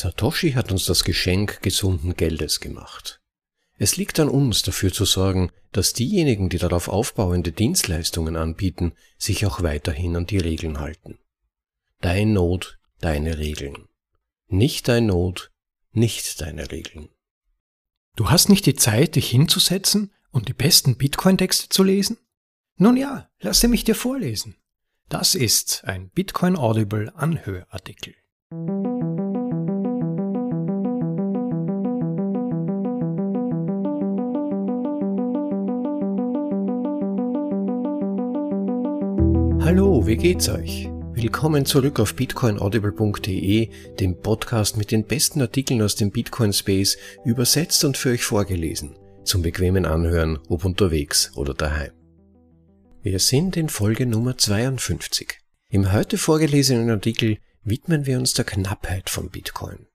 Satoshi hat uns das Geschenk gesunden Geldes gemacht. Es liegt an uns, dafür zu sorgen, dass diejenigen, die darauf aufbauende Dienstleistungen anbieten, sich auch weiterhin an die Regeln halten. Dein Not, deine Regeln. Nicht dein Not, nicht deine Regeln. Du hast nicht die Zeit, dich hinzusetzen und die besten Bitcoin-Texte zu lesen? Nun ja, lasse mich dir vorlesen. Das ist ein Bitcoin Audible Anhörartikel. Hallo, wie geht's euch? Willkommen zurück auf bitcoinaudible.de, dem Podcast mit den besten Artikeln aus dem Bitcoin Space, übersetzt und für euch vorgelesen, zum bequemen Anhören, ob unterwegs oder daheim. Wir sind in Folge Nummer 52. Im heute vorgelesenen Artikel widmen wir uns der Knappheit von Bitcoin.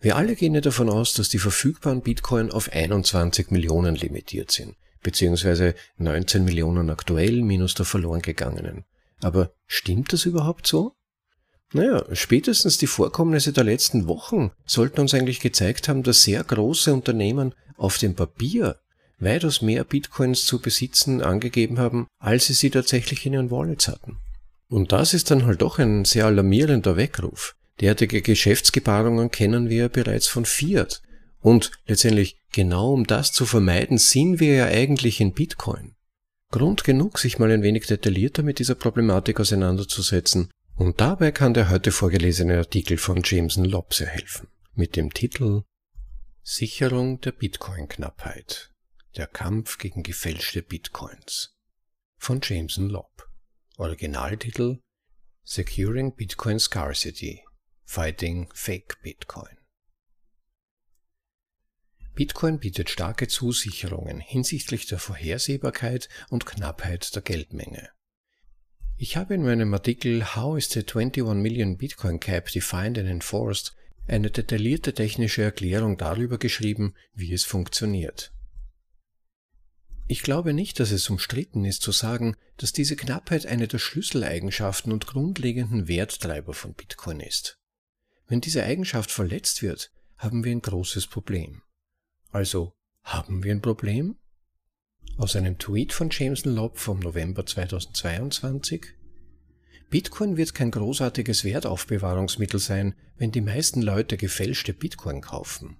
Wir alle gehen ja davon aus, dass die verfügbaren Bitcoin auf 21 Millionen limitiert sind, beziehungsweise 19 Millionen aktuell minus der verloren gegangenen. Aber stimmt das überhaupt so? Naja, spätestens die Vorkommnisse der letzten Wochen sollten uns eigentlich gezeigt haben, dass sehr große Unternehmen auf dem Papier weitaus mehr Bitcoins zu besitzen angegeben haben, als sie sie tatsächlich in ihren Wallets hatten. Und das ist dann halt doch ein sehr alarmierender Weckruf. Derartige Geschäftsgebarungen kennen wir bereits von Fiat. Und letztendlich genau um das zu vermeiden, sind wir ja eigentlich in Bitcoin. Grund genug, sich mal ein wenig detaillierter mit dieser Problematik auseinanderzusetzen, und dabei kann der heute vorgelesene Artikel von Jameson Lobb sehr helfen, mit dem Titel Sicherung der Bitcoin-Knappheit. Der Kampf gegen gefälschte Bitcoins von Jameson Lobb. Originaltitel Securing Bitcoin Scarcity Fighting Fake Bitcoin. Bitcoin bietet starke Zusicherungen hinsichtlich der Vorhersehbarkeit und Knappheit der Geldmenge. Ich habe in meinem Artikel How is the 21 Million Bitcoin Cap Defined and Enforced eine detaillierte technische Erklärung darüber geschrieben, wie es funktioniert. Ich glaube nicht, dass es umstritten ist zu sagen, dass diese Knappheit eine der Schlüsseleigenschaften und grundlegenden Werttreiber von Bitcoin ist. Wenn diese Eigenschaft verletzt wird, haben wir ein großes Problem. Also, haben wir ein Problem? Aus einem Tweet von Jameson Lobb vom November 2022 Bitcoin wird kein großartiges Wertaufbewahrungsmittel sein, wenn die meisten Leute gefälschte Bitcoin kaufen.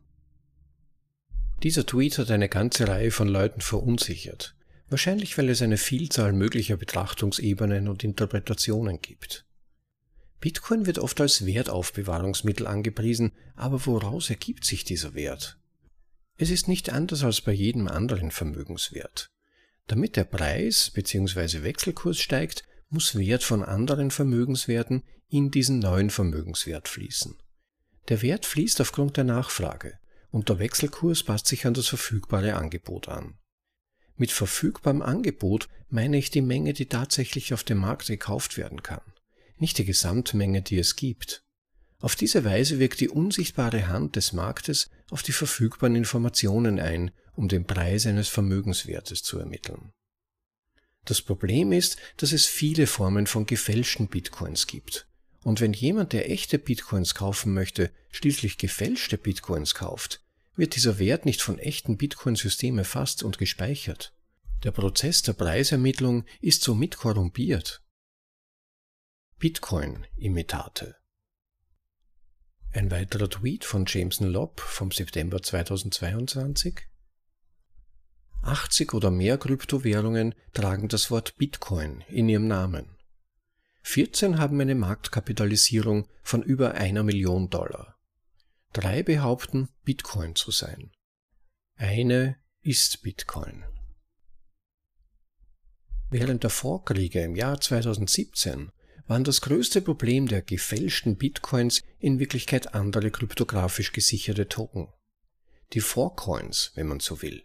Dieser Tweet hat eine ganze Reihe von Leuten verunsichert, wahrscheinlich weil es eine Vielzahl möglicher Betrachtungsebenen und Interpretationen gibt. Bitcoin wird oft als Wertaufbewahrungsmittel angepriesen, aber woraus ergibt sich dieser Wert? Es ist nicht anders als bei jedem anderen Vermögenswert. Damit der Preis bzw. Wechselkurs steigt, muss Wert von anderen Vermögenswerten in diesen neuen Vermögenswert fließen. Der Wert fließt aufgrund der Nachfrage und der Wechselkurs passt sich an das verfügbare Angebot an. Mit verfügbarem Angebot meine ich die Menge, die tatsächlich auf dem Markt gekauft werden kann, nicht die Gesamtmenge, die es gibt. Auf diese Weise wirkt die unsichtbare Hand des Marktes auf die verfügbaren Informationen ein, um den Preis eines Vermögenswertes zu ermitteln. Das Problem ist, dass es viele Formen von gefälschten Bitcoins gibt. Und wenn jemand, der echte Bitcoins kaufen möchte, schließlich gefälschte Bitcoins kauft, wird dieser Wert nicht von echten Bitcoin-Systemen erfasst und gespeichert. Der Prozess der Preisermittlung ist somit korrumpiert. Bitcoin-Imitate ein weiterer Tweet von Jameson Lobb vom September 2022. 80 oder mehr Kryptowährungen tragen das Wort Bitcoin in ihrem Namen. 14 haben eine Marktkapitalisierung von über einer Million Dollar. Drei behaupten, Bitcoin zu sein. Eine ist Bitcoin. Während der Vorkriege im Jahr 2017 waren das größte Problem der gefälschten Bitcoins in Wirklichkeit andere kryptografisch gesicherte Token. Die Forkcoins, wenn man so will.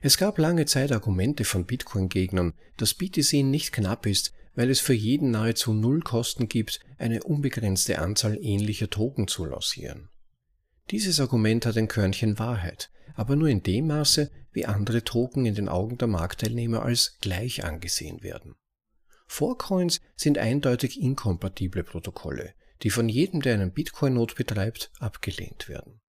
Es gab lange Zeit Argumente von Bitcoin-Gegnern, dass BTC nicht knapp ist, weil es für jeden nahezu null Kosten gibt, eine unbegrenzte Anzahl ähnlicher Token zu lancieren. Dieses Argument hat ein Körnchen Wahrheit, aber nur in dem Maße, wie andere Token in den Augen der Marktteilnehmer als gleich angesehen werden. Forkcoins sind eindeutig inkompatible Protokolle, die von jedem, der einen Bitcoin-Not betreibt, abgelehnt werden.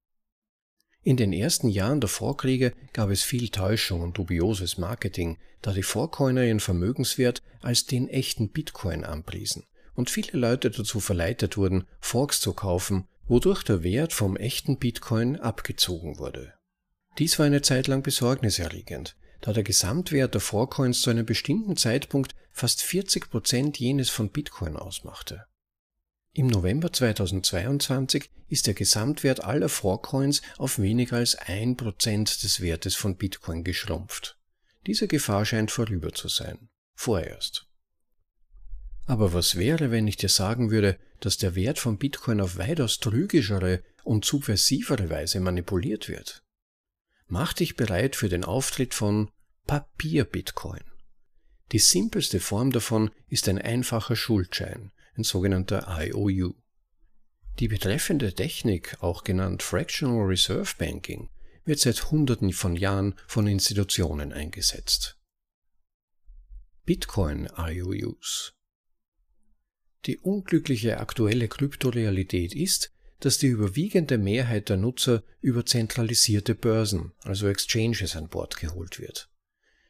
In den ersten Jahren der Vorkriege gab es viel Täuschung und dubioses Marketing, da die Vorcoiner ihren Vermögenswert als den echten Bitcoin anpriesen und viele Leute dazu verleitet wurden, Forks zu kaufen, wodurch der Wert vom echten Bitcoin abgezogen wurde. Dies war eine Zeit lang besorgniserregend, da der Gesamtwert der Vorcoins zu einem bestimmten Zeitpunkt fast 40 Prozent jenes von Bitcoin ausmachte. Im November 2022 ist der Gesamtwert aller Vorcoins auf weniger als ein Prozent des Wertes von Bitcoin geschrumpft. Diese Gefahr scheint vorüber zu sein. Vorerst. Aber was wäre, wenn ich dir sagen würde, dass der Wert von Bitcoin auf weitaus trügischere und subversivere Weise manipuliert wird? Mach dich bereit für den Auftritt von Papier-Bitcoin. Die simpelste Form davon ist ein einfacher Schuldschein, ein sogenannter IOU. Die betreffende Technik, auch genannt Fractional Reserve Banking, wird seit Hunderten von Jahren von Institutionen eingesetzt. Bitcoin IOUs Die unglückliche aktuelle Kryptorealität ist, dass die überwiegende Mehrheit der Nutzer über zentralisierte Börsen, also Exchanges, an Bord geholt wird.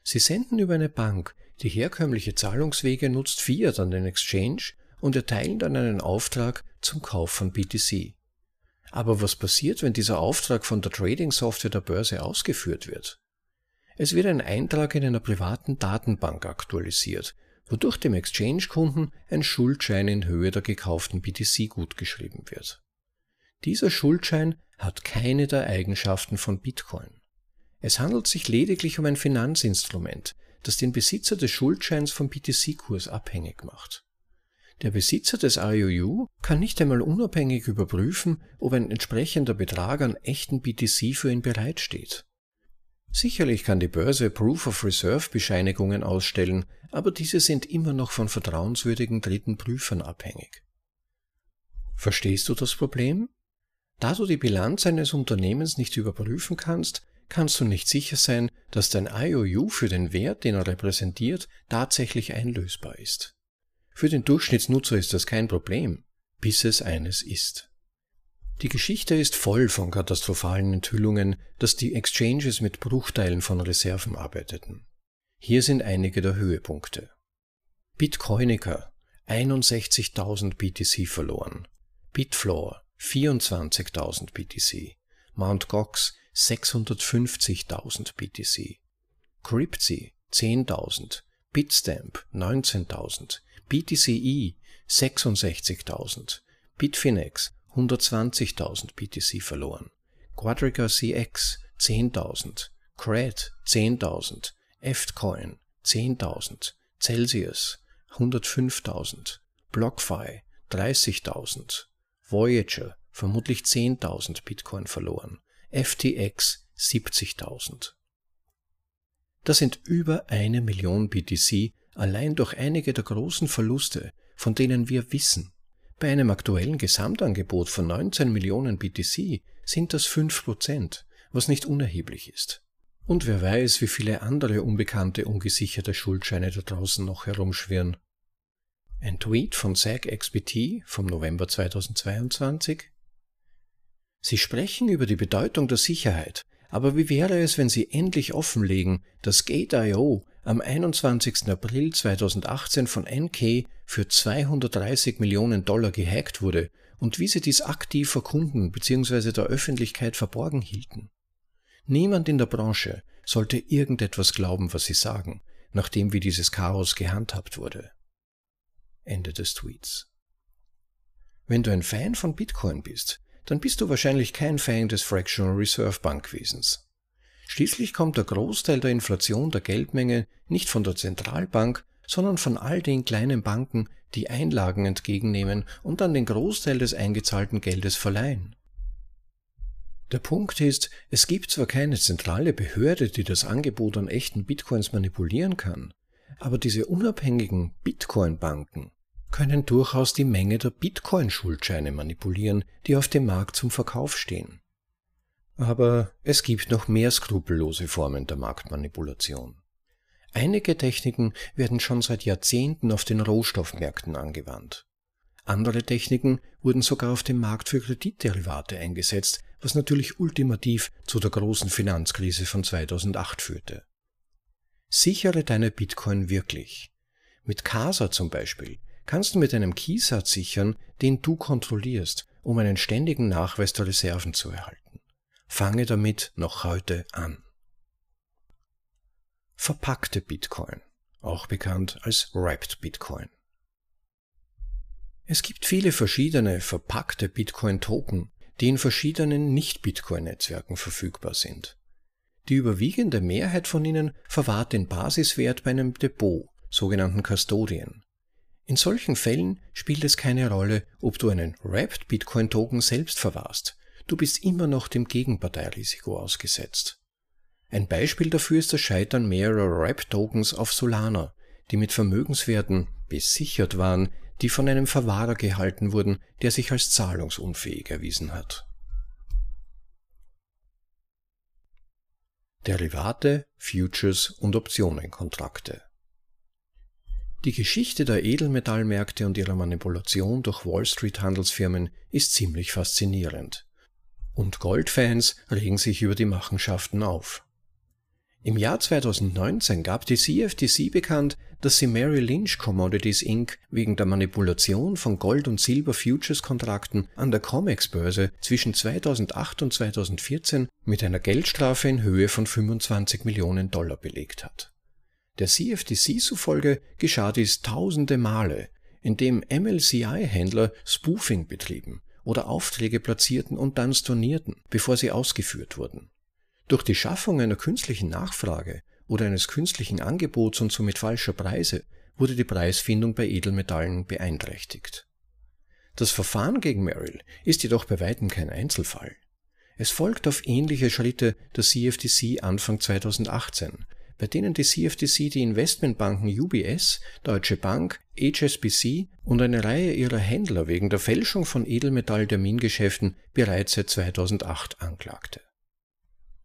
Sie senden über eine Bank, die herkömmliche Zahlungswege nutzt Fiat an den Exchange und erteilen dann einen Auftrag zum Kauf von BTC. Aber was passiert, wenn dieser Auftrag von der Trading-Software der Börse ausgeführt wird? Es wird ein Eintrag in einer privaten Datenbank aktualisiert, wodurch dem Exchange-Kunden ein Schuldschein in Höhe der gekauften BTC gutgeschrieben wird. Dieser Schuldschein hat keine der Eigenschaften von Bitcoin. Es handelt sich lediglich um ein Finanzinstrument, das den Besitzer des Schuldscheins vom BTC-Kurs abhängig macht. Der Besitzer des IOU kann nicht einmal unabhängig überprüfen, ob ein entsprechender Betrag an echten BTC für ihn bereitsteht. Sicherlich kann die Börse Proof of Reserve Bescheinigungen ausstellen, aber diese sind immer noch von vertrauenswürdigen dritten Prüfern abhängig. Verstehst du das Problem? Da du die Bilanz eines Unternehmens nicht überprüfen kannst, kannst du nicht sicher sein, dass dein IOU für den Wert, den er repräsentiert, tatsächlich einlösbar ist. Für den Durchschnittsnutzer ist das kein Problem, bis es eines ist. Die Geschichte ist voll von katastrophalen Enthüllungen, dass die Exchanges mit Bruchteilen von Reserven arbeiteten. Hier sind einige der Höhepunkte. Bitcoinica 61.000 BTC verloren. Bitfloor 24.000 BTC. Mt. Gox 650.000 BTC, Cryptsy 10.000, Bitstamp 19.000, BTCE 66.000, Bitfinex 120.000 BTC verloren, Quadriga CX 10.000, Cred 10.000, Ftcoin 10.000, Celsius 105.000, BlockFi 30.000, Voyager vermutlich 10.000 Bitcoin verloren, FTX 70.000. Das sind über eine Million BTC allein durch einige der großen Verluste, von denen wir wissen. Bei einem aktuellen Gesamtangebot von 19 Millionen BTC sind das 5%, was nicht unerheblich ist. Und wer weiß, wie viele andere unbekannte, ungesicherte Schuldscheine da draußen noch herumschwirren. Ein Tweet von SAG-XBT vom November 2022 Sie sprechen über die Bedeutung der Sicherheit, aber wie wäre es, wenn Sie endlich offenlegen, dass Gate.io am 21. April 2018 von NK für 230 Millionen Dollar gehackt wurde und wie Sie dies aktiv vor Kunden bzw. der Öffentlichkeit verborgen hielten? Niemand in der Branche sollte irgendetwas glauben, was Sie sagen, nachdem wie dieses Chaos gehandhabt wurde. Ende des Tweets. Wenn du ein Fan von Bitcoin bist, dann bist du wahrscheinlich kein Fan des Fractional Reserve Bankwesens. Schließlich kommt der Großteil der Inflation der Geldmenge nicht von der Zentralbank, sondern von all den kleinen Banken, die Einlagen entgegennehmen und dann den Großteil des eingezahlten Geldes verleihen. Der Punkt ist, es gibt zwar keine zentrale Behörde, die das Angebot an echten Bitcoins manipulieren kann, aber diese unabhängigen Bitcoin-Banken können durchaus die Menge der Bitcoin-Schuldscheine manipulieren, die auf dem Markt zum Verkauf stehen. Aber es gibt noch mehr skrupellose Formen der Marktmanipulation. Einige Techniken werden schon seit Jahrzehnten auf den Rohstoffmärkten angewandt. Andere Techniken wurden sogar auf dem Markt für Kreditderivate eingesetzt, was natürlich ultimativ zu der großen Finanzkrise von 2008 führte. Sichere deine Bitcoin wirklich. Mit Casa zum Beispiel kannst du mit einem Keysatz sichern, den du kontrollierst, um einen ständigen Nachweis der Reserven zu erhalten. Fange damit noch heute an. Verpackte Bitcoin, auch bekannt als Wrapped Bitcoin. Es gibt viele verschiedene verpackte Bitcoin-Token, die in verschiedenen Nicht-Bitcoin-Netzwerken verfügbar sind. Die überwiegende Mehrheit von ihnen verwahrt den Basiswert bei einem Depot, sogenannten Custodian. In solchen Fällen spielt es keine Rolle, ob du einen Wrapped Bitcoin Token selbst verwahrst. Du bist immer noch dem Gegenparteirisiko ausgesetzt. Ein Beispiel dafür ist das Scheitern mehrerer Wrapped Tokens auf Solana, die mit Vermögenswerten besichert waren, die von einem Verwahrer gehalten wurden, der sich als zahlungsunfähig erwiesen hat. Derivate, Futures und Optionenkontrakte. Die Geschichte der Edelmetallmärkte und ihrer Manipulation durch Wall Street Handelsfirmen ist ziemlich faszinierend. Und Goldfans regen sich über die Machenschaften auf. Im Jahr 2019 gab die CFTC bekannt, dass sie Mary Lynch Commodities Inc. wegen der Manipulation von Gold- und Silber-Futures-Kontrakten an der COMEX-Börse zwischen 2008 und 2014 mit einer Geldstrafe in Höhe von 25 Millionen Dollar belegt hat. Der CFTC zufolge geschah dies tausende Male, indem MLCI-Händler Spoofing betrieben oder Aufträge platzierten und dann stornierten, bevor sie ausgeführt wurden. Durch die Schaffung einer künstlichen Nachfrage oder eines künstlichen Angebots und somit falscher Preise wurde die Preisfindung bei Edelmetallen beeinträchtigt. Das Verfahren gegen Merrill ist jedoch bei weitem kein Einzelfall. Es folgt auf ähnliche Schritte der CFTC Anfang 2018, bei denen die CFTC die Investmentbanken UBS, Deutsche Bank, HSBC und eine Reihe ihrer Händler wegen der Fälschung von Edelmetall-Termingeschäften bereits seit 2008 anklagte.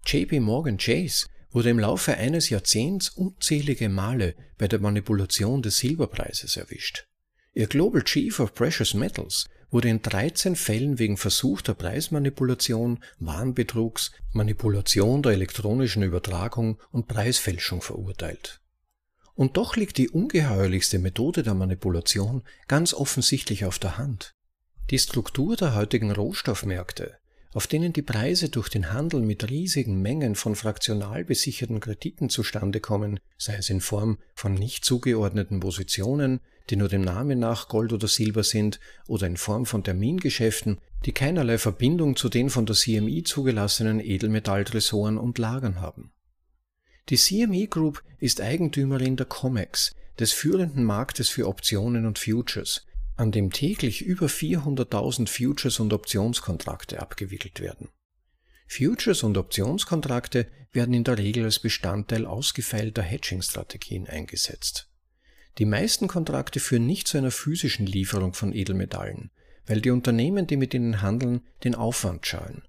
JP Morgan Chase wurde im Laufe eines Jahrzehnts unzählige Male bei der Manipulation des Silberpreises erwischt. Ihr Global Chief of Precious Metals wurde in 13 Fällen wegen versuchter Preismanipulation, Warenbetrugs, Manipulation der elektronischen Übertragung und Preisfälschung verurteilt. Und doch liegt die ungeheuerlichste Methode der Manipulation ganz offensichtlich auf der Hand. Die Struktur der heutigen Rohstoffmärkte auf denen die Preise durch den Handel mit riesigen Mengen von fraktional besicherten Krediten zustande kommen, sei es in Form von nicht zugeordneten Positionen, die nur dem Namen nach Gold oder Silber sind, oder in Form von Termingeschäften, die keinerlei Verbindung zu den von der CMI zugelassenen Edelmetalltresoren und Lagern haben. Die CME Group ist Eigentümerin der COMEX, des führenden Marktes für Optionen und Futures, an dem täglich über 400.000 Futures und Optionskontrakte abgewickelt werden. Futures und Optionskontrakte werden in der Regel als Bestandteil ausgefeilter Hedging-Strategien eingesetzt. Die meisten Kontrakte führen nicht zu einer physischen Lieferung von Edelmetallen, weil die Unternehmen, die mit ihnen handeln, den Aufwand scheuen.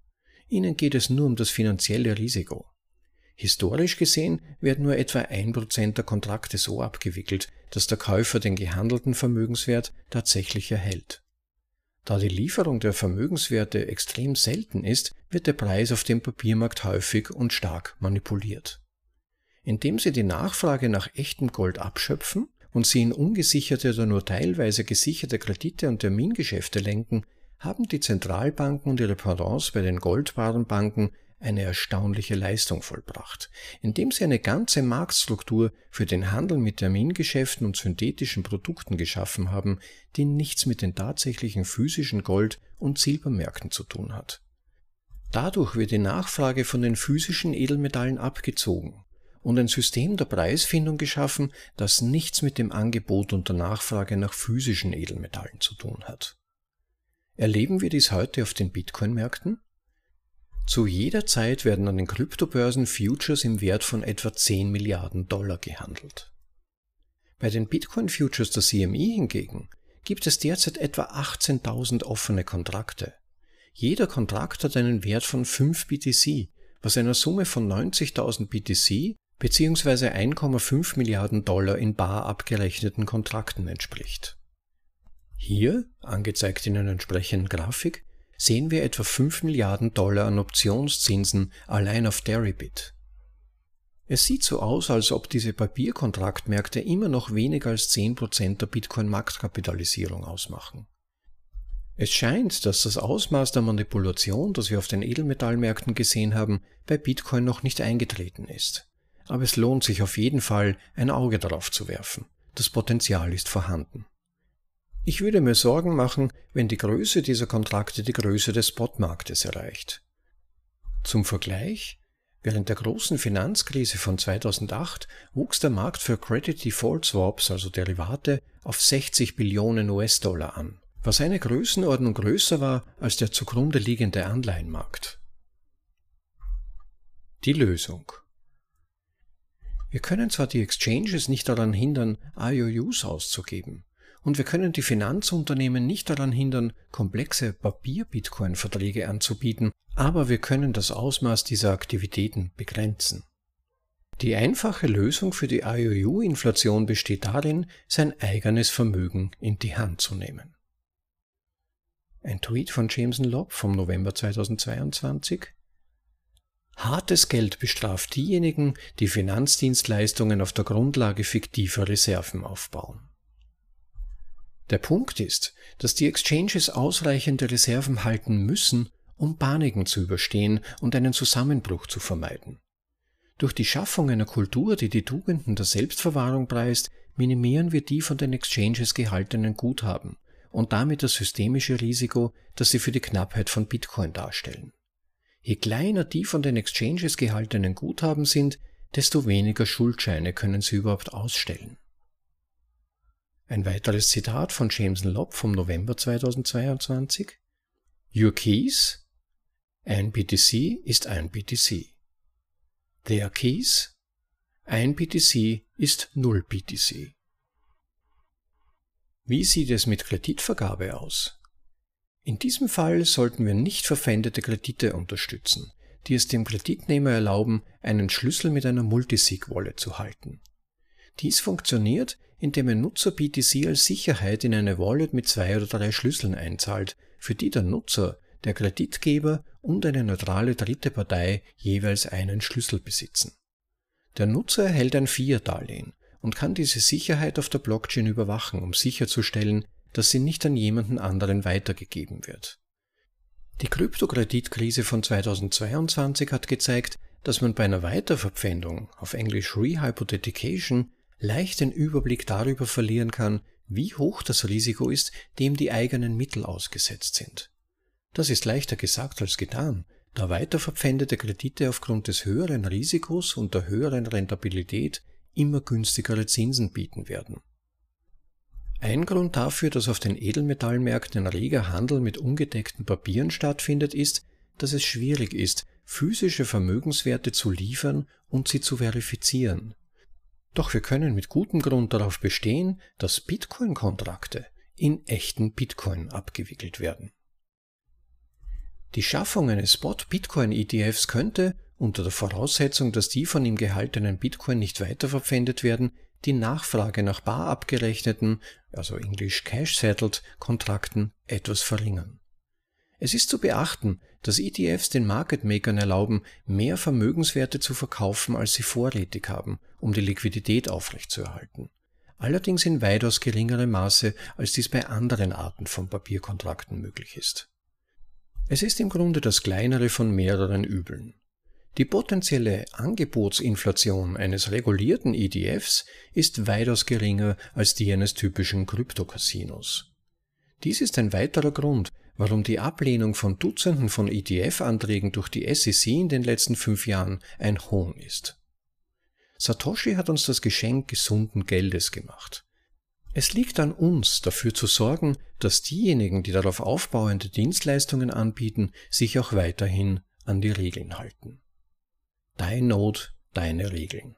Ihnen geht es nur um das finanzielle Risiko. Historisch gesehen werden nur etwa ein Prozent der Kontrakte so abgewickelt, dass der Käufer den gehandelten Vermögenswert tatsächlich erhält. Da die Lieferung der Vermögenswerte extrem selten ist, wird der Preis auf dem Papiermarkt häufig und stark manipuliert. Indem sie die Nachfrage nach echtem Gold abschöpfen und sie in ungesicherte oder nur teilweise gesicherte Kredite und Termingeschäfte lenken, haben die Zentralbanken und ihre Pendants bei den Goldwarenbanken eine erstaunliche Leistung vollbracht, indem sie eine ganze Marktstruktur für den Handel mit Termingeschäften und synthetischen Produkten geschaffen haben, die nichts mit den tatsächlichen physischen Gold- und Silbermärkten zu tun hat. Dadurch wird die Nachfrage von den physischen Edelmetallen abgezogen und ein System der Preisfindung geschaffen, das nichts mit dem Angebot und der Nachfrage nach physischen Edelmetallen zu tun hat. Erleben wir dies heute auf den Bitcoin-Märkten? Zu jeder Zeit werden an den Kryptobörsen Futures im Wert von etwa 10 Milliarden Dollar gehandelt. Bei den Bitcoin Futures der CME hingegen gibt es derzeit etwa 18.000 offene Kontrakte. Jeder Kontrakt hat einen Wert von 5 BTC, was einer Summe von 90.000 BTC bzw. 1,5 Milliarden Dollar in bar abgerechneten Kontrakten entspricht. Hier, angezeigt in einer entsprechenden Grafik, sehen wir etwa 5 Milliarden Dollar an Optionszinsen allein auf Deribit. Es sieht so aus, als ob diese Papierkontraktmärkte immer noch weniger als 10% der Bitcoin-Marktkapitalisierung ausmachen. Es scheint, dass das Ausmaß der Manipulation, das wir auf den Edelmetallmärkten gesehen haben, bei Bitcoin noch nicht eingetreten ist. Aber es lohnt sich auf jeden Fall, ein Auge darauf zu werfen. Das Potenzial ist vorhanden. Ich würde mir Sorgen machen, wenn die Größe dieser Kontrakte die Größe des Spotmarktes erreicht. Zum Vergleich, Während der großen Finanzkrise von 2008 wuchs der Markt für Credit Default Swaps, also Derivate, auf 60 Billionen US-Dollar an, was eine Größenordnung größer war als der zugrunde liegende Anleihenmarkt. Die Lösung Wir können zwar die Exchanges nicht daran hindern, IOUs auszugeben, und wir können die Finanzunternehmen nicht daran hindern, komplexe Papier-Bitcoin-Verträge anzubieten, aber wir können das Ausmaß dieser Aktivitäten begrenzen. Die einfache Lösung für die IOU-Inflation besteht darin, sein eigenes Vermögen in die Hand zu nehmen. Ein Tweet von Jameson Lobb vom November 2022 Hartes Geld bestraft diejenigen, die Finanzdienstleistungen auf der Grundlage fiktiver Reserven aufbauen. Der Punkt ist, dass die Exchanges ausreichende Reserven halten müssen, um Paniken zu überstehen und einen Zusammenbruch zu vermeiden. Durch die Schaffung einer Kultur, die die Tugenden der Selbstverwahrung preist, minimieren wir die von den Exchanges gehaltenen Guthaben und damit das systemische Risiko, das sie für die Knappheit von Bitcoin darstellen. Je kleiner die von den Exchanges gehaltenen Guthaben sind, desto weniger Schuldscheine können sie überhaupt ausstellen. Ein weiteres Zitat von Jameson Lobb vom November 2022. Your keys? Ein BTC ist ein BTC. Their keys? Ein BTC ist null BTC. Wie sieht es mit Kreditvergabe aus? In diesem Fall sollten wir nicht verpfändete Kredite unterstützen, die es dem Kreditnehmer erlauben, einen Schlüssel mit einer Multisig-Wallet zu halten. Dies funktioniert, indem ein Nutzer BTC als Sicherheit in eine Wallet mit zwei oder drei Schlüsseln einzahlt, für die der Nutzer, der Kreditgeber und eine neutrale dritte Partei jeweils einen Schlüssel besitzen. Der Nutzer erhält ein Fiat-Darlehen und kann diese Sicherheit auf der Blockchain überwachen, um sicherzustellen, dass sie nicht an jemanden anderen weitergegeben wird. Die Kryptokreditkrise von 2022 hat gezeigt, dass man bei einer Weiterverpfändung, auf Englisch Rehypothetication, leicht den Überblick darüber verlieren kann, wie hoch das Risiko ist, dem die eigenen Mittel ausgesetzt sind. Das ist leichter gesagt als getan, da weiterverpfändete Kredite aufgrund des höheren Risikos und der höheren Rentabilität immer günstigere Zinsen bieten werden. Ein Grund dafür, dass auf den Edelmetallmärkten ein reger Handel mit ungedeckten Papieren stattfindet, ist, dass es schwierig ist, physische Vermögenswerte zu liefern und sie zu verifizieren. Doch wir können mit gutem Grund darauf bestehen, dass Bitcoin-Kontrakte in echten Bitcoin abgewickelt werden. Die Schaffung eines Spot-Bitcoin-ETFs könnte, unter der Voraussetzung, dass die von ihm gehaltenen Bitcoin nicht weiterverpfändet werden, die Nachfrage nach bar abgerechneten, also Englisch Cash-Settled Kontrakten etwas verringern. Es ist zu beachten, dass ETFs den Market Makern erlauben, mehr Vermögenswerte zu verkaufen, als sie vorrätig haben, um die Liquidität aufrechtzuerhalten. Allerdings in weitaus geringerem Maße, als dies bei anderen Arten von Papierkontrakten möglich ist. Es ist im Grunde das kleinere von mehreren Übeln. Die potenzielle Angebotsinflation eines regulierten ETFs ist weitaus geringer als die eines typischen Kryptocasinos. Dies ist ein weiterer Grund, warum die Ablehnung von Dutzenden von ETF-Anträgen durch die SEC in den letzten fünf Jahren ein Hohn ist. Satoshi hat uns das Geschenk gesunden Geldes gemacht. Es liegt an uns, dafür zu sorgen, dass diejenigen, die darauf aufbauende Dienstleistungen anbieten, sich auch weiterhin an die Regeln halten. Dein Not, deine Regeln.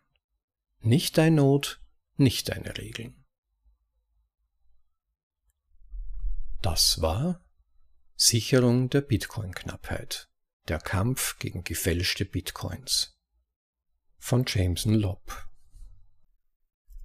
Nicht dein Not, nicht deine Regeln. Das war Sicherung der Bitcoin-Knappheit. Der Kampf gegen gefälschte Bitcoins. Von Jameson Lobb.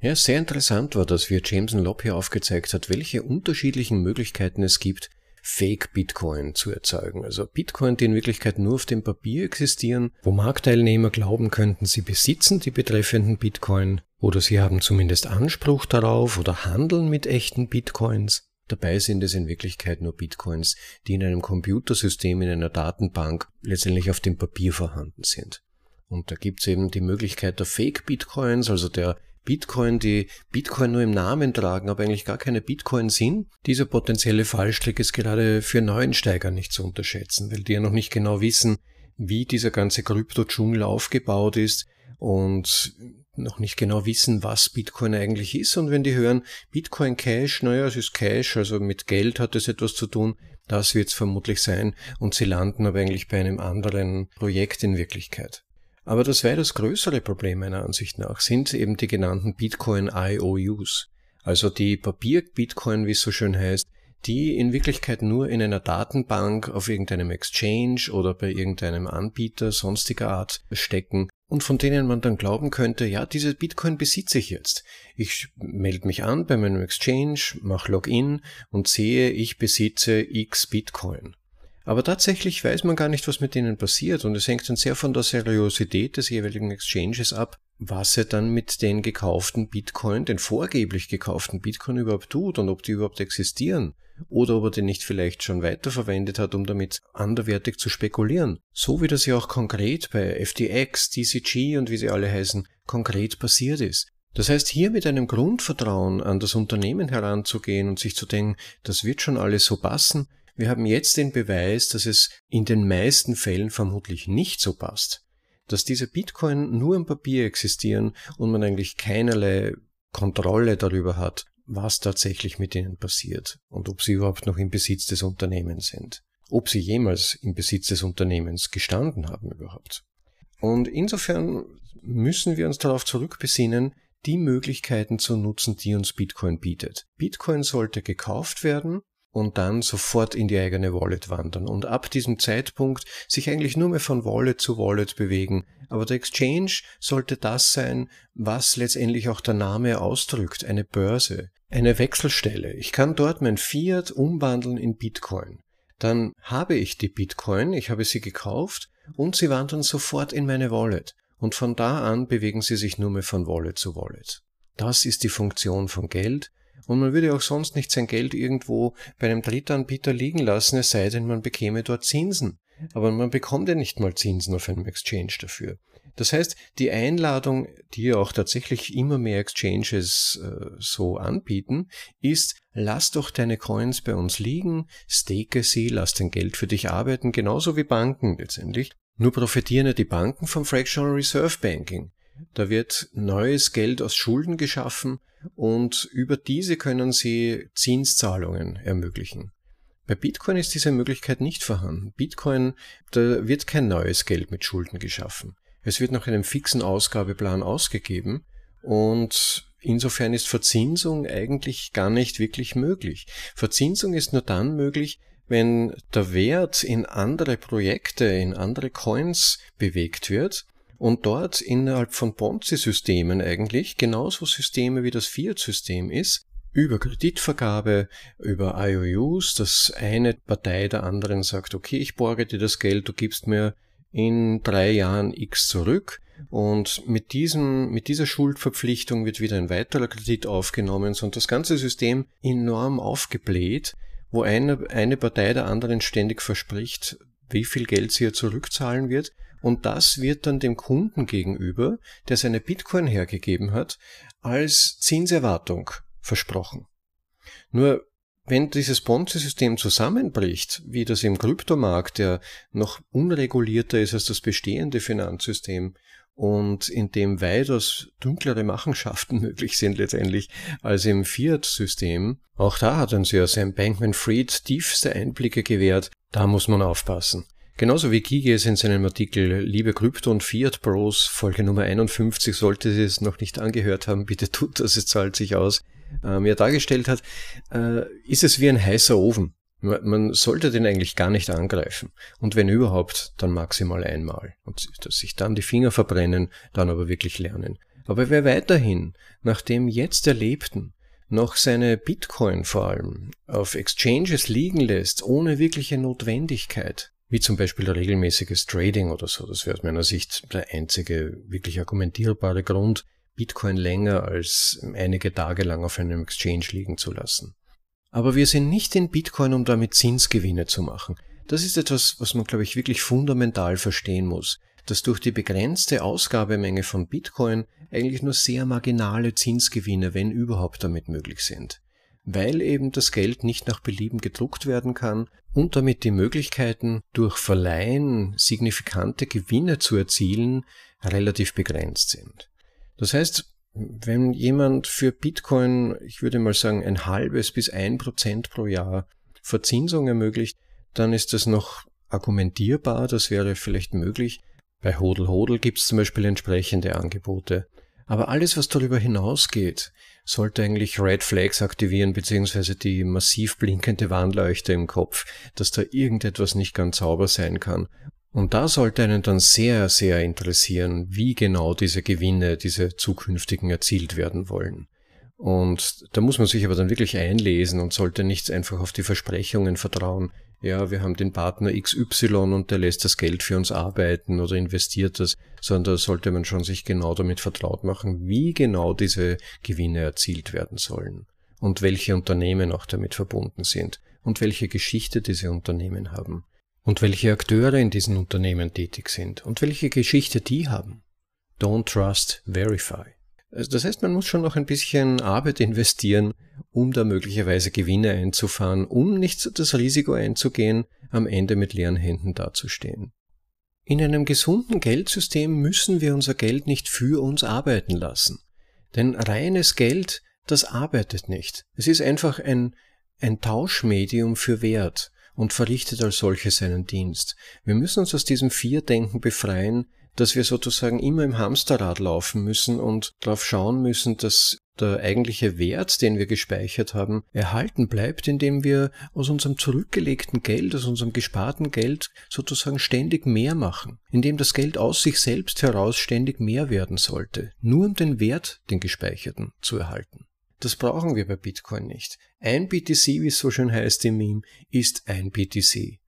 Ja, sehr interessant war, dass wir Jameson Lopp hier aufgezeigt hat, welche unterschiedlichen Möglichkeiten es gibt, Fake-Bitcoin zu erzeugen. Also Bitcoin, die in Wirklichkeit nur auf dem Papier existieren, wo Marktteilnehmer glauben könnten, sie besitzen die betreffenden Bitcoin oder sie haben zumindest Anspruch darauf oder handeln mit echten Bitcoins. Dabei sind es in Wirklichkeit nur Bitcoins, die in einem Computersystem, in einer Datenbank letztendlich auf dem Papier vorhanden sind. Und da gibt es eben die Möglichkeit der Fake-Bitcoins, also der Bitcoin, die Bitcoin nur im Namen tragen, aber eigentlich gar keine Bitcoin sind. Dieser potenzielle Fallstrick ist gerade für Neuensteiger nicht zu unterschätzen, weil die ja noch nicht genau wissen, wie dieser ganze Krypto-Dschungel aufgebaut ist und noch nicht genau wissen, was Bitcoin eigentlich ist. Und wenn die hören, Bitcoin Cash, naja, es ist Cash, also mit Geld hat es etwas zu tun, das wird es vermutlich sein. Und sie landen aber eigentlich bei einem anderen Projekt in Wirklichkeit. Aber das weitaus größere Problem meiner Ansicht nach sind eben die genannten Bitcoin IOUs, also die Papier-Bitcoin, wie es so schön heißt, die in Wirklichkeit nur in einer Datenbank auf irgendeinem Exchange oder bei irgendeinem Anbieter sonstiger Art stecken und von denen man dann glauben könnte, ja, diese Bitcoin besitze ich jetzt. Ich melde mich an bei meinem Exchange, mache Login und sehe, ich besitze x Bitcoin. Aber tatsächlich weiß man gar nicht, was mit denen passiert und es hängt dann sehr von der Seriosität des jeweiligen Exchanges ab, was er dann mit den gekauften Bitcoin, den vorgeblich gekauften Bitcoin überhaupt tut und ob die überhaupt existieren oder ob er den nicht vielleicht schon weiterverwendet hat, um damit anderwertig zu spekulieren. So wie das ja auch konkret bei FTX, TCG und wie sie alle heißen, konkret passiert ist. Das heißt, hier mit einem Grundvertrauen an das Unternehmen heranzugehen und sich zu denken, das wird schon alles so passen, wir haben jetzt den Beweis, dass es in den meisten Fällen vermutlich nicht so passt, dass diese Bitcoin nur im Papier existieren und man eigentlich keinerlei Kontrolle darüber hat, was tatsächlich mit ihnen passiert und ob sie überhaupt noch im Besitz des Unternehmens sind, ob sie jemals im Besitz des Unternehmens gestanden haben überhaupt. Und insofern müssen wir uns darauf zurückbesinnen, die Möglichkeiten zu nutzen, die uns Bitcoin bietet. Bitcoin sollte gekauft werden und dann sofort in die eigene Wallet wandern und ab diesem Zeitpunkt sich eigentlich nur mehr von Wallet zu Wallet bewegen. Aber der Exchange sollte das sein, was letztendlich auch der Name ausdrückt, eine Börse, eine Wechselstelle. Ich kann dort mein Fiat umwandeln in Bitcoin. Dann habe ich die Bitcoin, ich habe sie gekauft und sie wandern sofort in meine Wallet. Und von da an bewegen sie sich nur mehr von Wallet zu Wallet. Das ist die Funktion von Geld und man würde auch sonst nicht sein Geld irgendwo bei einem Drittanbieter liegen lassen, es sei denn, man bekäme dort Zinsen. Aber man bekommt ja nicht mal Zinsen auf einem Exchange dafür. Das heißt, die Einladung, die ja auch tatsächlich immer mehr Exchanges äh, so anbieten, ist, lass doch deine Coins bei uns liegen, stake sie, lass dein Geld für dich arbeiten, genauso wie Banken letztendlich. Nur profitieren ja die Banken vom Fractional Reserve Banking. Da wird neues Geld aus Schulden geschaffen und über diese können Sie Zinszahlungen ermöglichen. Bei Bitcoin ist diese Möglichkeit nicht vorhanden. Bitcoin, da wird kein neues Geld mit Schulden geschaffen. Es wird nach einem fixen Ausgabeplan ausgegeben und insofern ist Verzinsung eigentlich gar nicht wirklich möglich. Verzinsung ist nur dann möglich, wenn der Wert in andere Projekte, in andere Coins bewegt wird und dort innerhalb von Ponzi-Systemen eigentlich genauso Systeme wie das Fiat-System ist, über Kreditvergabe, über IOUs, dass eine Partei der anderen sagt, okay, ich borge dir das Geld, du gibst mir in drei Jahren X zurück. Und mit diesem, mit dieser Schuldverpflichtung wird wieder ein weiterer Kredit aufgenommen. Und das ganze System enorm aufgebläht, wo eine, eine Partei der anderen ständig verspricht, wie viel Geld sie ihr zurückzahlen wird und das wird dann dem Kunden gegenüber, der seine Bitcoin hergegeben hat, als Zinserwartung versprochen. Nur wenn dieses Ponzi-System zusammenbricht, wie das im Kryptomarkt, der noch unregulierter ist als das bestehende Finanzsystem und in dem weitaus dunklere Machenschaften möglich sind letztendlich als im Fiat-System, auch da hat uns ja Sam Bankman-Fried tiefste Einblicke gewährt, da muss man aufpassen. Genauso wie Gigi es in seinem Artikel Liebe Krypto und Fiat Bros, Folge Nummer 51, sollte Sie es noch nicht angehört haben, bitte tut das, es zahlt sich aus, äh, mir dargestellt hat, äh, ist es wie ein heißer Ofen. Man sollte den eigentlich gar nicht angreifen. Und wenn überhaupt, dann maximal einmal. Und sich dann die Finger verbrennen, dann aber wirklich lernen. Aber wer weiterhin nach dem jetzt Erlebten noch seine Bitcoin vor allem auf Exchanges liegen lässt, ohne wirkliche Notwendigkeit, wie zum Beispiel regelmäßiges Trading oder so, das wäre aus meiner Sicht der einzige wirklich argumentierbare Grund, Bitcoin länger als einige Tage lang auf einem Exchange liegen zu lassen. Aber wir sind nicht in Bitcoin, um damit Zinsgewinne zu machen. Das ist etwas, was man, glaube ich, wirklich fundamental verstehen muss, dass durch die begrenzte Ausgabemenge von Bitcoin eigentlich nur sehr marginale Zinsgewinne, wenn überhaupt, damit möglich sind. Weil eben das Geld nicht nach Belieben gedruckt werden kann und damit die Möglichkeiten, durch Verleihen signifikante Gewinne zu erzielen, relativ begrenzt sind. Das heißt, wenn jemand für Bitcoin, ich würde mal sagen, ein halbes bis ein Prozent pro Jahr Verzinsung ermöglicht, dann ist das noch argumentierbar, das wäre vielleicht möglich. Bei Hodel Hodel gibt es zum Beispiel entsprechende Angebote. Aber alles, was darüber hinausgeht, sollte eigentlich Red Flags aktivieren, beziehungsweise die massiv blinkende Warnleuchte im Kopf, dass da irgendetwas nicht ganz sauber sein kann. Und da sollte einen dann sehr, sehr interessieren, wie genau diese Gewinne, diese zukünftigen erzielt werden wollen. Und da muss man sich aber dann wirklich einlesen und sollte nicht einfach auf die Versprechungen vertrauen. Ja, wir haben den Partner XY und der lässt das Geld für uns arbeiten oder investiert das, sondern da sollte man schon sich genau damit vertraut machen, wie genau diese Gewinne erzielt werden sollen und welche Unternehmen auch damit verbunden sind und welche Geschichte diese Unternehmen haben und welche Akteure in diesen Unternehmen tätig sind und welche Geschichte die haben. Don't trust, verify. Also das heißt, man muss schon noch ein bisschen Arbeit investieren, um da möglicherweise Gewinne einzufahren, um nicht das Risiko einzugehen, am Ende mit leeren Händen dazustehen. In einem gesunden Geldsystem müssen wir unser Geld nicht für uns arbeiten lassen. Denn reines Geld, das arbeitet nicht. Es ist einfach ein, ein Tauschmedium für Wert und verrichtet als solches seinen Dienst. Wir müssen uns aus diesem Vierdenken befreien, dass wir sozusagen immer im Hamsterrad laufen müssen und darauf schauen müssen, dass der eigentliche Wert, den wir gespeichert haben, erhalten bleibt, indem wir aus unserem zurückgelegten Geld, aus unserem gesparten Geld sozusagen ständig mehr machen, indem das Geld aus sich selbst heraus ständig mehr werden sollte, nur um den Wert, den gespeicherten, zu erhalten. Das brauchen wir bei Bitcoin nicht. Ein BTC, wie es so schön heißt im Meme, ist ein BTC.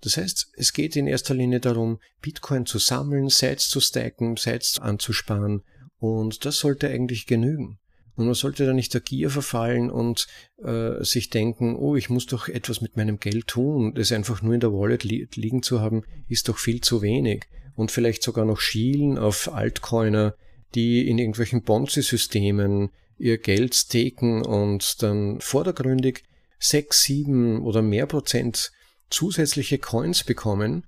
Das heißt, es geht in erster Linie darum, Bitcoin zu sammeln, Sites zu stacken, Sites anzusparen und das sollte eigentlich genügen. Und man sollte da nicht der Gier verfallen und äh, sich denken, oh, ich muss doch etwas mit meinem Geld tun. Das einfach nur in der Wallet li liegen zu haben, ist doch viel zu wenig. Und vielleicht sogar noch schielen auf Altcoiner, die in irgendwelchen Ponzi-Systemen ihr Geld staken und dann vordergründig sechs, sieben oder mehr Prozent zusätzliche Coins bekommen.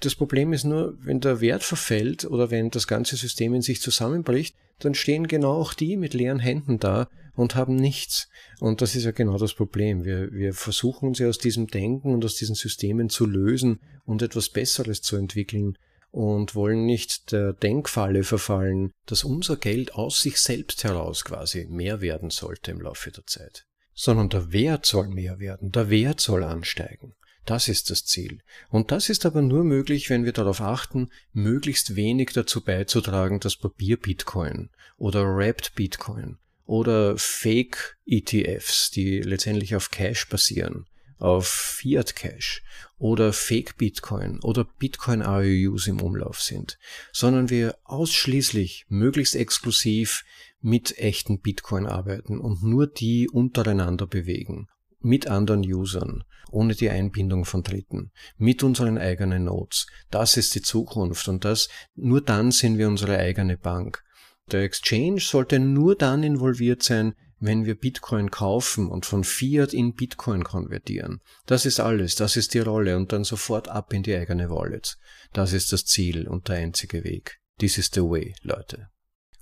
Das Problem ist nur, wenn der Wert verfällt oder wenn das ganze System in sich zusammenbricht, dann stehen genau auch die mit leeren Händen da und haben nichts. Und das ist ja genau das Problem. Wir, wir versuchen uns ja aus diesem Denken und aus diesen Systemen zu lösen und etwas Besseres zu entwickeln und wollen nicht der Denkfalle verfallen, dass unser Geld aus sich selbst heraus quasi mehr werden sollte im Laufe der Zeit, sondern der Wert soll mehr werden, der Wert soll ansteigen. Das ist das Ziel. Und das ist aber nur möglich, wenn wir darauf achten, möglichst wenig dazu beizutragen, dass Papier-Bitcoin oder Wrapped Bitcoin oder Fake-ETFs, die letztendlich auf Cash basieren, auf Fiat Cash oder Fake Bitcoin oder Bitcoin AUUs im Umlauf sind, sondern wir ausschließlich möglichst exklusiv mit echten Bitcoin arbeiten und nur die untereinander bewegen, mit anderen Usern, ohne die Einbindung von Dritten, mit unseren eigenen Nodes. Das ist die Zukunft und das, nur dann sind wir unsere eigene Bank. Der Exchange sollte nur dann involviert sein, wenn wir Bitcoin kaufen und von Fiat in Bitcoin konvertieren. Das ist alles, das ist die Rolle und dann sofort ab in die eigene Wallet. Das ist das Ziel und der einzige Weg. This is the way, Leute.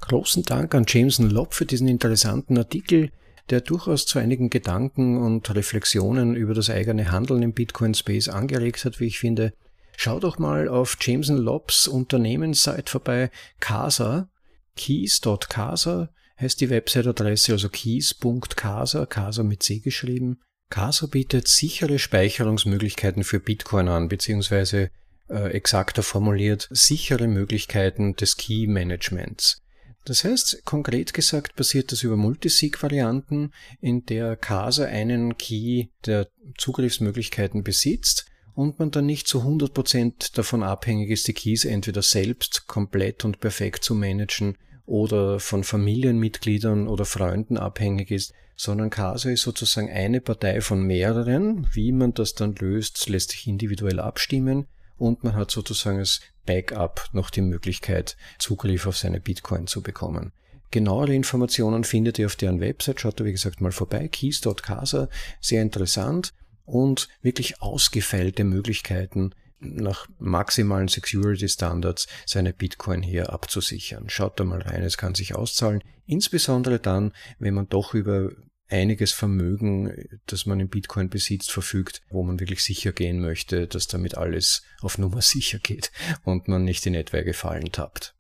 Großen Dank an Jameson Lobb für diesen interessanten Artikel, der durchaus zu einigen Gedanken und Reflexionen über das eigene Handeln im Bitcoin Space angeregt hat, wie ich finde. Schau doch mal auf Jameson Lobbs Unternehmensseite vorbei, Casa, keys.casa heißt die Website-Adresse, also keys.casa, Casa mit C geschrieben. Casa bietet sichere Speicherungsmöglichkeiten für Bitcoin an, beziehungsweise äh, exakter formuliert, sichere Möglichkeiten des Key-Managements. Das heißt, konkret gesagt passiert das über Multisig-Varianten, in der Casa einen Key der Zugriffsmöglichkeiten besitzt und man dann nicht zu 100% davon abhängig ist, die Keys entweder selbst komplett und perfekt zu managen oder von Familienmitgliedern oder Freunden abhängig ist, sondern Casa ist sozusagen eine Partei von mehreren. Wie man das dann löst, lässt sich individuell abstimmen und man hat sozusagen als Backup noch die Möglichkeit, Zugriff auf seine Bitcoin zu bekommen. Genauere Informationen findet ihr auf deren Website. Schaut da wie gesagt mal vorbei. keys.casa. Sehr interessant und wirklich ausgefeilte Möglichkeiten, nach maximalen Security Standards seine Bitcoin hier abzusichern. Schaut da mal rein, es kann sich auszahlen, insbesondere dann, wenn man doch über einiges Vermögen, das man in Bitcoin besitzt, verfügt, wo man wirklich sicher gehen möchte, dass damit alles auf Nummer sicher geht und man nicht in etwaige Fallen tappt.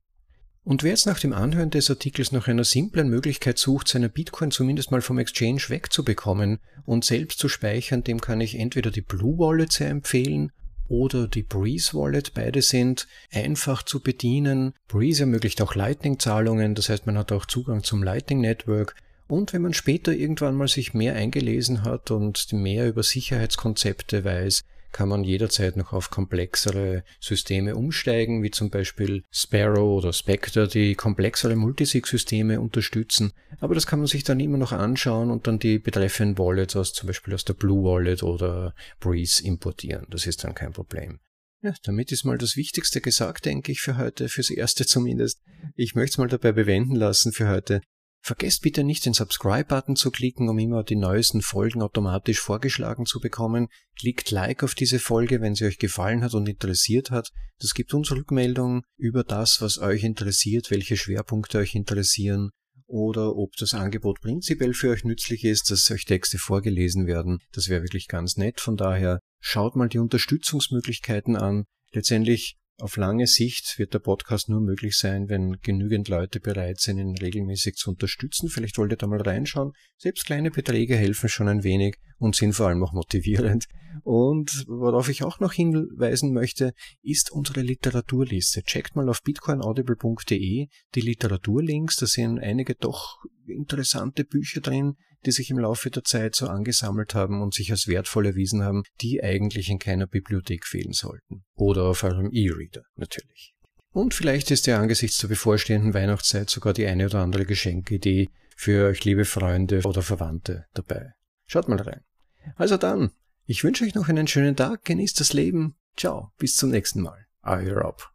Und wer jetzt nach dem Anhören des Artikels nach einer simplen Möglichkeit sucht, seine Bitcoin zumindest mal vom Exchange wegzubekommen und selbst zu speichern, dem kann ich entweder die Blue Wallet sehr empfehlen oder die Breeze Wallet. Beide sind einfach zu bedienen. Breeze ermöglicht auch Lightning-Zahlungen, das heißt, man hat auch Zugang zum Lightning Network. Und wenn man später irgendwann mal sich mehr eingelesen hat und mehr über Sicherheitskonzepte weiß, kann man jederzeit noch auf komplexere Systeme umsteigen, wie zum Beispiel Sparrow oder Spectre, die komplexere Multisig-Systeme unterstützen. Aber das kann man sich dann immer noch anschauen und dann die betreffenden Wallets aus zum Beispiel aus der Blue Wallet oder Breeze importieren. Das ist dann kein Problem. Ja, damit ist mal das Wichtigste gesagt, denke ich, für heute, fürs Erste zumindest. Ich möchte es mal dabei bewenden lassen für heute. Vergesst bitte nicht, den Subscribe-Button zu klicken, um immer die neuesten Folgen automatisch vorgeschlagen zu bekommen. Klickt Like auf diese Folge, wenn sie euch gefallen hat und interessiert hat. Das gibt uns Rückmeldungen über das, was euch interessiert, welche Schwerpunkte euch interessieren oder ob das Angebot prinzipiell für euch nützlich ist, dass euch Texte vorgelesen werden. Das wäre wirklich ganz nett. Von daher schaut mal die Unterstützungsmöglichkeiten an. Letztendlich auf lange Sicht wird der Podcast nur möglich sein, wenn genügend Leute bereit sind, ihn regelmäßig zu unterstützen. Vielleicht wollt ihr da mal reinschauen. Selbst kleine Beträge helfen schon ein wenig und sind vor allem auch motivierend. Und worauf ich auch noch hinweisen möchte, ist unsere Literaturliste. Checkt mal auf bitcoinaudible.de die Literaturlinks. Da sind einige doch interessante Bücher drin, die sich im Laufe der Zeit so angesammelt haben und sich als wertvoll erwiesen haben, die eigentlich in keiner Bibliothek fehlen sollten. Oder auf eurem E-Reader natürlich. Und vielleicht ist ja angesichts der bevorstehenden Weihnachtszeit sogar die eine oder andere Geschenkidee für euch liebe Freunde oder Verwandte dabei. Schaut mal rein. Also dann, ich wünsche euch noch einen schönen Tag, genießt das Leben. Ciao, bis zum nächsten Mal. Euer Rob.